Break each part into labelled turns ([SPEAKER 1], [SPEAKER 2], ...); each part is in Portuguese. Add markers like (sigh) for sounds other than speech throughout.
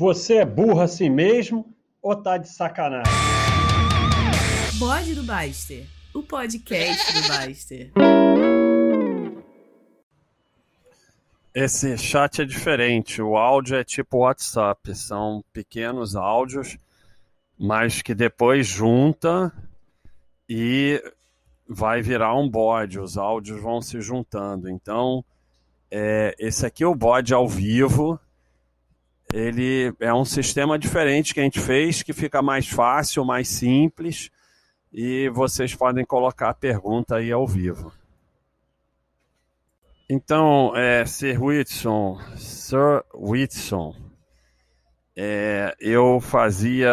[SPEAKER 1] Você é burro assim mesmo ou tá de sacanagem?
[SPEAKER 2] Bode do Baster, o podcast do Baster.
[SPEAKER 3] Esse chat é diferente. O áudio é tipo WhatsApp, são pequenos áudios, mas que depois junta e vai virar um bode. Os áudios vão se juntando. Então, é, esse aqui é o bode ao vivo ele é um sistema diferente que a gente fez, que fica mais fácil, mais simples, e vocês podem colocar a pergunta aí ao vivo. Então, é, Sir Whitson, Sir Whitson, é, eu fazia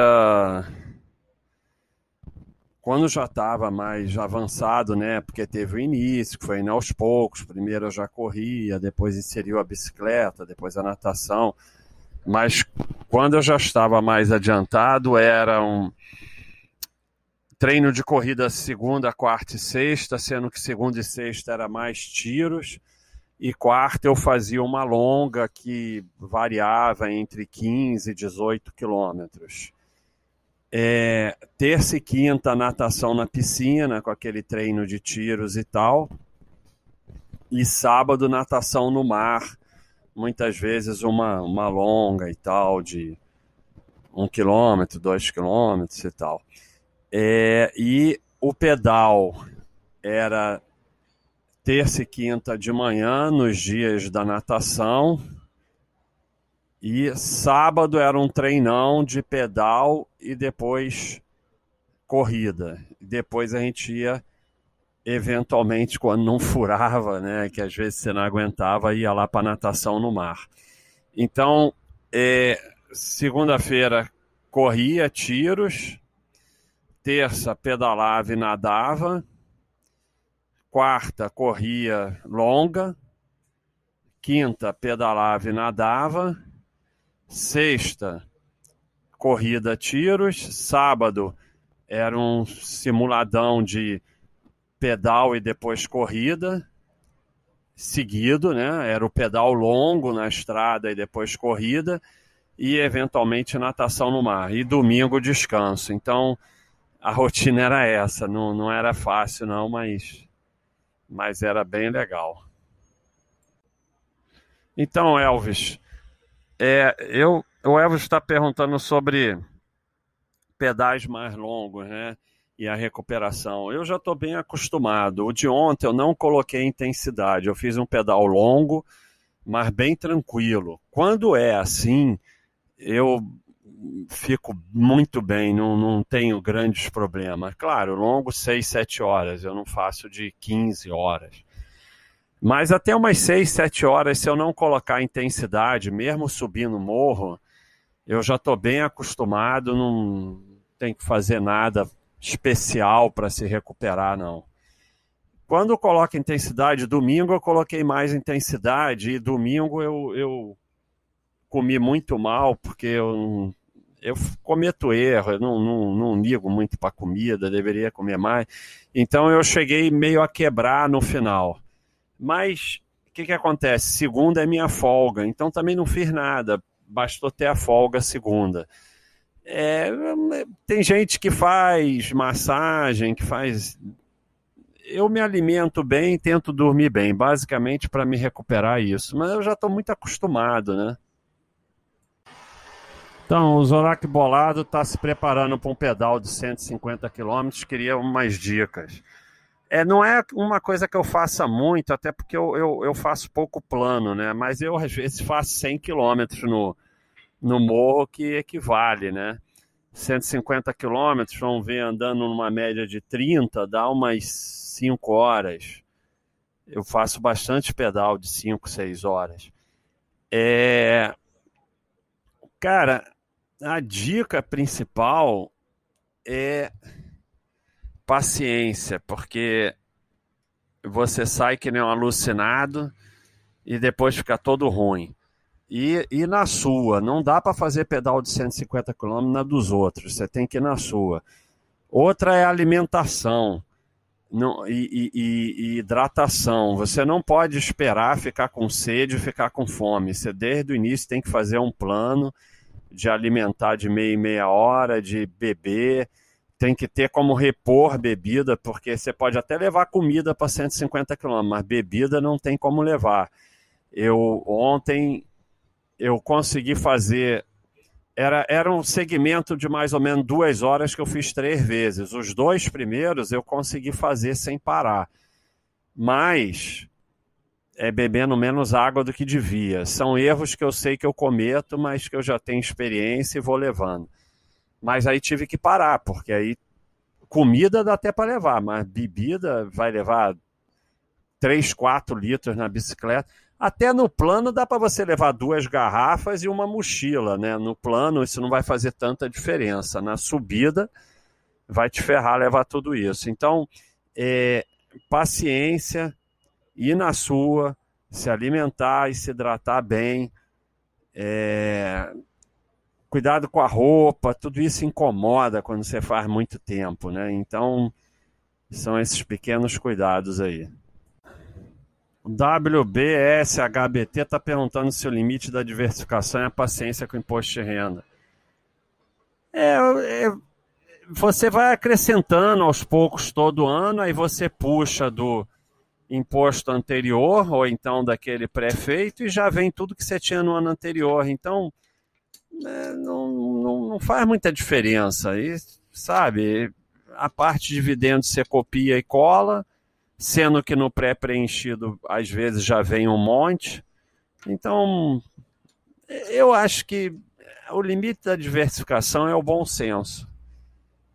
[SPEAKER 3] quando já estava mais avançado, né? Porque teve o início, que foi indo aos poucos. Primeiro eu já corria, depois inseriu a bicicleta, depois a natação. Mas quando eu já estava mais adiantado, era um treino de corrida segunda, quarta e sexta, sendo que segunda e sexta era mais tiros, e quarta eu fazia uma longa que variava entre 15 e 18 quilômetros. É, terça e quinta, natação na piscina, com aquele treino de tiros e tal. E sábado, natação no mar, muitas vezes uma, uma longa e tal, de um quilômetro, dois quilômetros e tal. É, e o pedal era terça e quinta de manhã, nos dias da natação, e sábado era um treinão de pedal e depois corrida. Depois a gente ia eventualmente, quando não furava, né, que às vezes você não aguentava, ia lá para natação no mar. Então, é, segunda-feira corria tiros, terça pedalava e nadava, quarta corria longa, quinta pedalava e nadava, sexta corrida tiros, sábado era um simuladão de pedal e depois corrida, seguido, né? Era o pedal longo na estrada e depois corrida, e eventualmente natação no mar. E domingo descanso. Então a rotina era essa. Não, não era fácil, não, mas, mas era bem legal. Então, Elvis, é, eu, o Elvis está perguntando sobre pedais mais longos, né? E a recuperação. Eu já estou bem acostumado. O de ontem eu não coloquei intensidade, eu fiz um pedal longo, mas bem tranquilo. Quando é assim, eu fico muito bem, não, não tenho grandes problemas. Claro, longo 6, 7 horas, eu não faço de 15 horas. Mas até umas 6, 7 horas, se eu não colocar intensidade, mesmo subindo morro, eu já estou bem acostumado, não tem que fazer nada especial para se recuperar, não. Quando eu coloco intensidade, domingo eu coloquei mais intensidade e domingo eu, eu comi muito mal, porque eu, eu cometo erro, eu não, não, não ligo muito para comida, deveria comer mais. Então eu cheguei meio a quebrar no final. Mas o que, que acontece? Segunda é minha folga, então também não fiz nada, bastou ter a folga segunda. É, tem gente que faz massagem, que faz. Eu me alimento bem, tento dormir bem, basicamente para me recuperar isso. Mas eu já estou muito acostumado, né? Então, o Zorak Bolado está se preparando para um pedal de 150 km. Queria umas dicas. É, não é uma coisa que eu faça muito, até porque eu, eu, eu faço pouco plano, né? Mas eu, às vezes, faço 100 km no, no morro que equivale, né? 150 quilômetros, vamos ver, andando numa média de 30, dá umas 5 horas. Eu faço bastante pedal de 5, 6 horas. É... Cara, a dica principal é paciência, porque você sai que nem um alucinado e depois fica todo ruim. E, e na sua, não dá para fazer pedal de 150 km na dos outros, você tem que ir na sua. Outra é alimentação não, e, e, e, hidratação. Você não pode esperar ficar com sede ficar com fome. Você desde o início tem que fazer um plano de alimentar de meia e meia hora, de beber. Tem que ter como repor bebida, porque você pode até levar comida para 150 quilômetros, mas bebida não tem como levar. Eu ontem eu consegui fazer era, era um segmento de mais ou menos duas horas que eu fiz três vezes. Os dois primeiros eu consegui fazer sem parar. Mas é bebendo menos água do que devia. São erros que eu sei que eu cometo, mas que eu já tenho experiência e vou levando. Mas aí tive que parar, porque aí comida dá até para levar, mas bebida vai levar 3, 4 litros na bicicleta. Até no plano dá para você levar duas garrafas e uma mochila, né? No plano isso não vai fazer tanta diferença. Na subida vai te ferrar levar tudo isso. Então, é, paciência, ir na sua, se alimentar e se hidratar bem. É, cuidado com a roupa, tudo isso incomoda quando você faz muito tempo, né? Então, são esses pequenos cuidados aí. WBSHBT está perguntando se o limite da diversificação é a paciência com o imposto de renda. É, é, você vai acrescentando aos poucos todo ano, aí você puxa do imposto anterior, ou então daquele pré-feito, e já vem tudo que você tinha no ano anterior. Então, é, não, não, não faz muita diferença. E, sabe, a parte de dividendos você copia e cola sendo que no pré-preenchido às vezes já vem um monte. Então, eu acho que o limite da diversificação é o bom senso.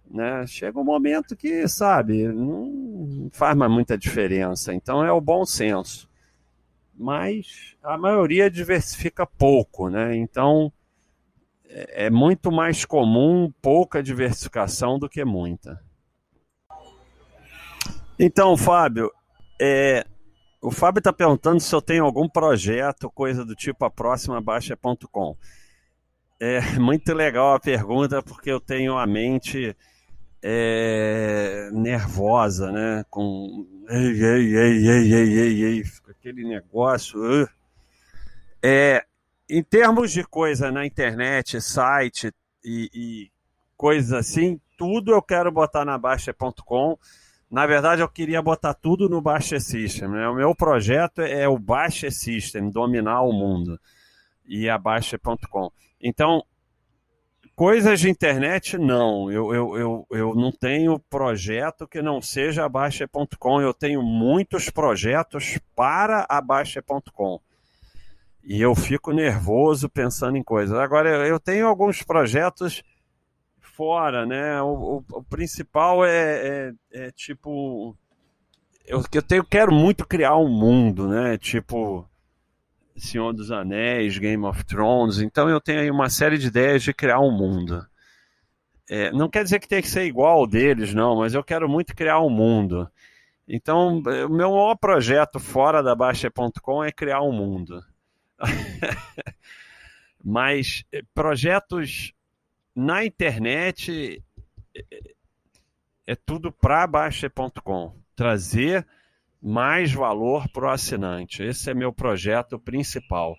[SPEAKER 3] Né? Chega um momento que, sabe, não faz mais muita diferença. Então é o bom senso. Mas a maioria diversifica pouco, né? Então é, é muito mais comum pouca diversificação do que muita. Então, Fábio, é, o Fábio está perguntando se eu tenho algum projeto, coisa do tipo a próxima baixa.com. É muito legal a pergunta, porque eu tenho a mente é, nervosa, né? Com ei, ei, ei, ei, ei, ei, ei, aquele negócio. Uh. É, em termos de coisa na internet, site e, e coisas assim, tudo eu quero botar na Baixa.com na verdade, eu queria botar tudo no Baixa System. Né? O meu projeto é o Baixa System, dominar o mundo. E a Baixa.com. Então, coisas de internet, não. Eu, eu, eu, eu não tenho projeto que não seja a Baixa.com. Eu tenho muitos projetos para a Baixa.com. E eu fico nervoso pensando em coisas. Agora, eu tenho alguns projetos fora, né? O, o, o principal é, é, é, tipo. Eu, eu tenho, quero muito criar um mundo, né? Tipo. Senhor dos Anéis, Game of Thrones. Então eu tenho aí uma série de ideias de criar um mundo. É, não quer dizer que tem que ser igual ao deles, não, mas eu quero muito criar um mundo. Então, o meu maior projeto fora da Baixa.com é criar um mundo. (laughs) mas eh, projetos na internet é tudo para Baixa.com. Trazer mais valor para o assinante. Esse é meu projeto principal.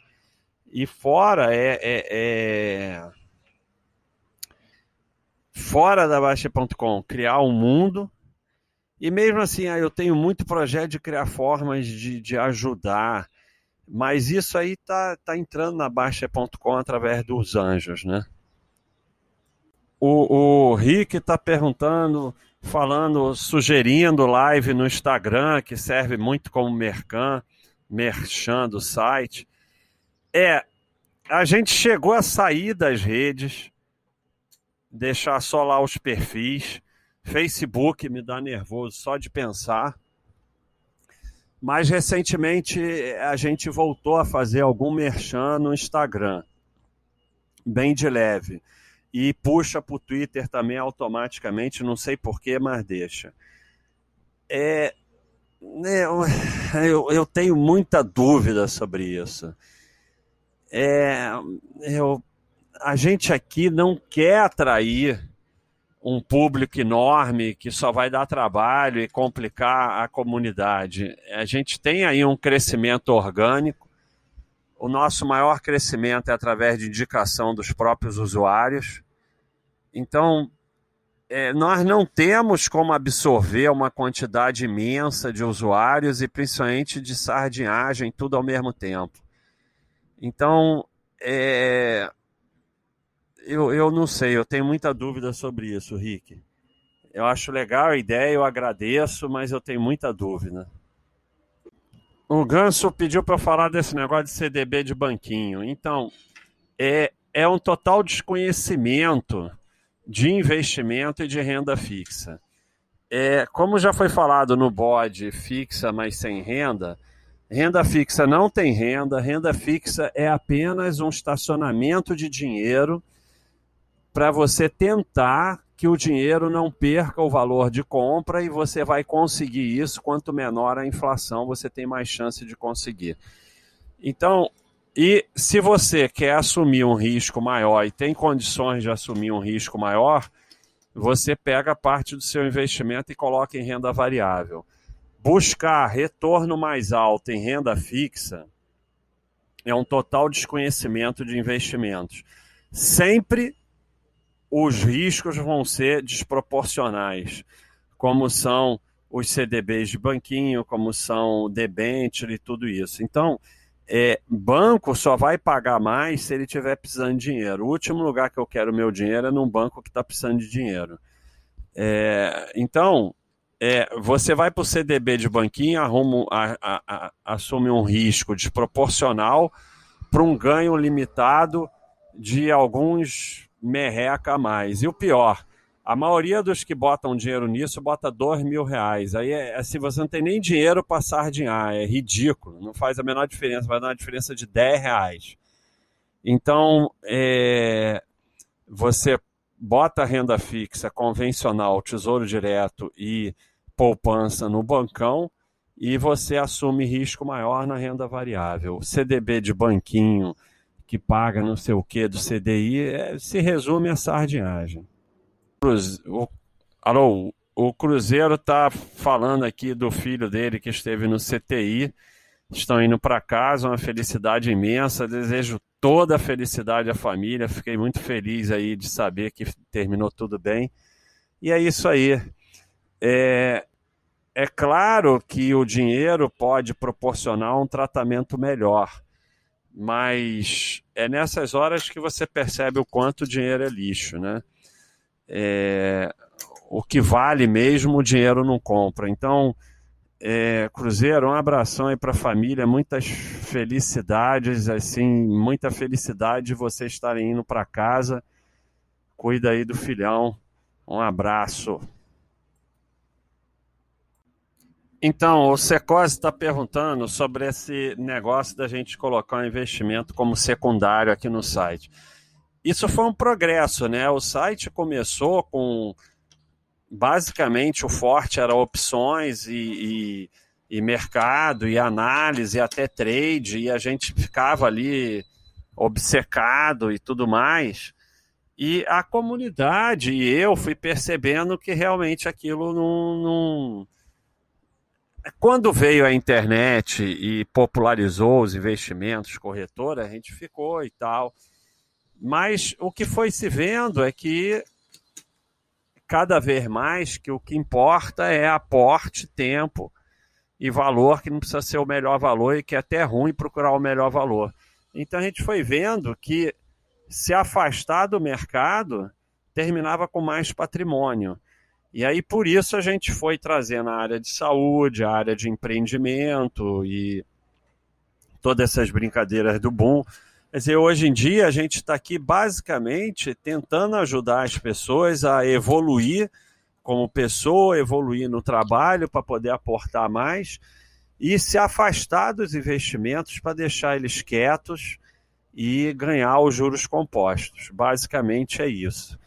[SPEAKER 3] E fora é, é, é... fora da Baixa.com, criar um mundo. E mesmo assim, eu tenho muito projeto de criar formas de, de ajudar. Mas isso aí tá, tá entrando na Baixa.com através dos anjos, né? O, o Rick está perguntando, falando, sugerindo live no Instagram, que serve muito como mercan, merchan do site. É, a gente chegou a sair das redes, deixar só lá os perfis. Facebook me dá nervoso só de pensar. Mas recentemente a gente voltou a fazer algum merchan no Instagram, bem de leve e puxa para o Twitter também automaticamente, não sei porquê, mas deixa. É, né, eu, eu tenho muita dúvida sobre isso. É, eu, a gente aqui não quer atrair um público enorme que só vai dar trabalho e complicar a comunidade. A gente tem aí um crescimento orgânico o nosso maior crescimento é através de indicação dos próprios usuários. Então, é, nós não temos como absorver uma quantidade imensa de usuários e principalmente de sardinhagem, tudo ao mesmo tempo. Então, é, eu, eu não sei, eu tenho muita dúvida sobre isso, Rick. Eu acho legal a ideia, eu agradeço, mas eu tenho muita dúvida. O Ganso pediu para eu falar desse negócio de CDB de banquinho. Então, é, é um total desconhecimento de investimento e de renda fixa. É, como já foi falado no bode fixa, mas sem renda, renda fixa não tem renda, renda fixa é apenas um estacionamento de dinheiro para você tentar que o dinheiro não perca o valor de compra e você vai conseguir isso. Quanto menor a inflação, você tem mais chance de conseguir. Então, e se você quer assumir um risco maior e tem condições de assumir um risco maior, você pega parte do seu investimento e coloca em renda variável. Buscar retorno mais alto em renda fixa é um total desconhecimento de investimentos. Sempre os riscos vão ser desproporcionais, como são os CDBs de banquinho, como são o debenture e tudo isso. Então, é, banco só vai pagar mais se ele tiver precisando de dinheiro. O último lugar que eu quero meu dinheiro é num banco que está precisando de dinheiro. É, então, é, você vai para o CDB de banquinho, arruma, a, a, a, assume um risco desproporcional para um ganho limitado de alguns merreca a mais. E o pior, a maioria dos que botam dinheiro nisso bota dois mil reais. Aí, é, assim, você não tem nem dinheiro para sardinhar, é ridículo, não faz a menor diferença, vai dar uma diferença de 10 reais. Então, é, você bota renda fixa convencional, tesouro direto e poupança no bancão e você assume risco maior na renda variável. CDB de banquinho, que paga não sei o que do CDI, é, se resume a sardinhagem. O, alô, o Cruzeiro está falando aqui do filho dele que esteve no CTI, estão indo para casa, uma felicidade imensa, desejo toda a felicidade à família, fiquei muito feliz aí de saber que terminou tudo bem. E é isso aí. É, é claro que o dinheiro pode proporcionar um tratamento melhor mas é nessas horas que você percebe o quanto o dinheiro é lixo, né? É, o que vale mesmo o dinheiro não compra. Então, é, Cruzeiro, um abração aí para a família, muitas felicidades, assim, muita felicidade de vocês estarem indo para casa. Cuida aí do filhão. Um abraço. Então, o Secose está perguntando sobre esse negócio da gente colocar um investimento como secundário aqui no site. Isso foi um progresso, né? O site começou com basicamente o forte era opções e, e, e mercado e análise e até trade e a gente ficava ali obcecado e tudo mais. E a comunidade e eu fui percebendo que realmente aquilo não, não quando veio a internet e popularizou os investimentos, corretora, a gente ficou e tal. Mas o que foi se vendo é que cada vez mais que o que importa é aporte, tempo e valor, que não precisa ser o melhor valor e que é até ruim procurar o melhor valor. Então a gente foi vendo que se afastar do mercado terminava com mais patrimônio. E aí, por isso, a gente foi trazendo a área de saúde, a área de empreendimento e todas essas brincadeiras do boom. Quer dizer, hoje em dia, a gente está aqui basicamente tentando ajudar as pessoas a evoluir como pessoa, evoluir no trabalho para poder aportar mais e se afastar dos investimentos para deixar eles quietos e ganhar os juros compostos. Basicamente é isso.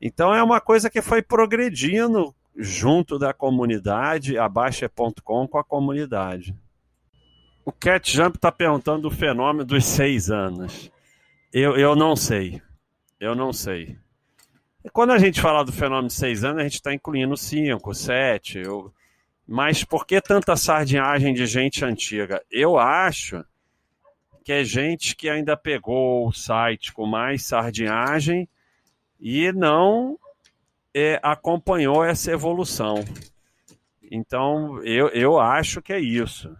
[SPEAKER 3] Então é uma coisa que foi progredindo junto da comunidade, a Baixa.com com a comunidade. O Cat Jump está perguntando o fenômeno dos seis anos. Eu, eu não sei. Eu não sei. Quando a gente fala do fenômeno de seis anos, a gente está incluindo cinco, sete. Eu... Mas por que tanta sardinhagem de gente antiga? Eu acho que é gente que ainda pegou o site com mais sardinhagem e não é, acompanhou essa evolução. Então, eu, eu acho que é isso.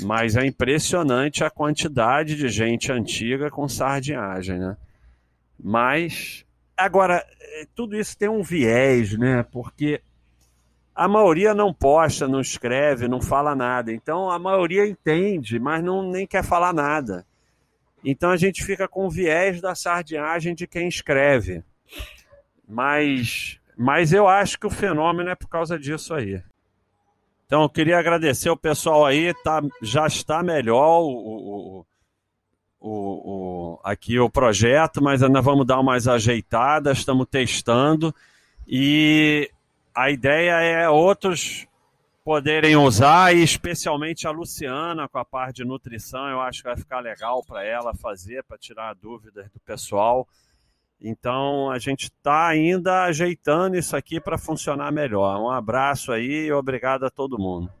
[SPEAKER 3] Mas é impressionante a quantidade de gente antiga com sardinhagem, né? Mas, agora, tudo isso tem um viés, né? Porque a maioria não posta, não escreve, não fala nada. Então, a maioria entende, mas não nem quer falar nada. Então, a gente fica com o viés da sardinhagem de quem escreve. Mas, mas eu acho que o fenômeno é por causa disso aí. Então, eu queria agradecer o pessoal aí, tá, já está melhor o, o, o, aqui o projeto, mas ainda vamos dar umas ajeitadas, estamos testando. E a ideia é outros poderem usar, e especialmente a Luciana com a parte de nutrição, eu acho que vai ficar legal para ela fazer, para tirar dúvidas do pessoal. Então a gente está ainda ajeitando isso aqui para funcionar melhor. Um abraço aí e obrigado a todo mundo.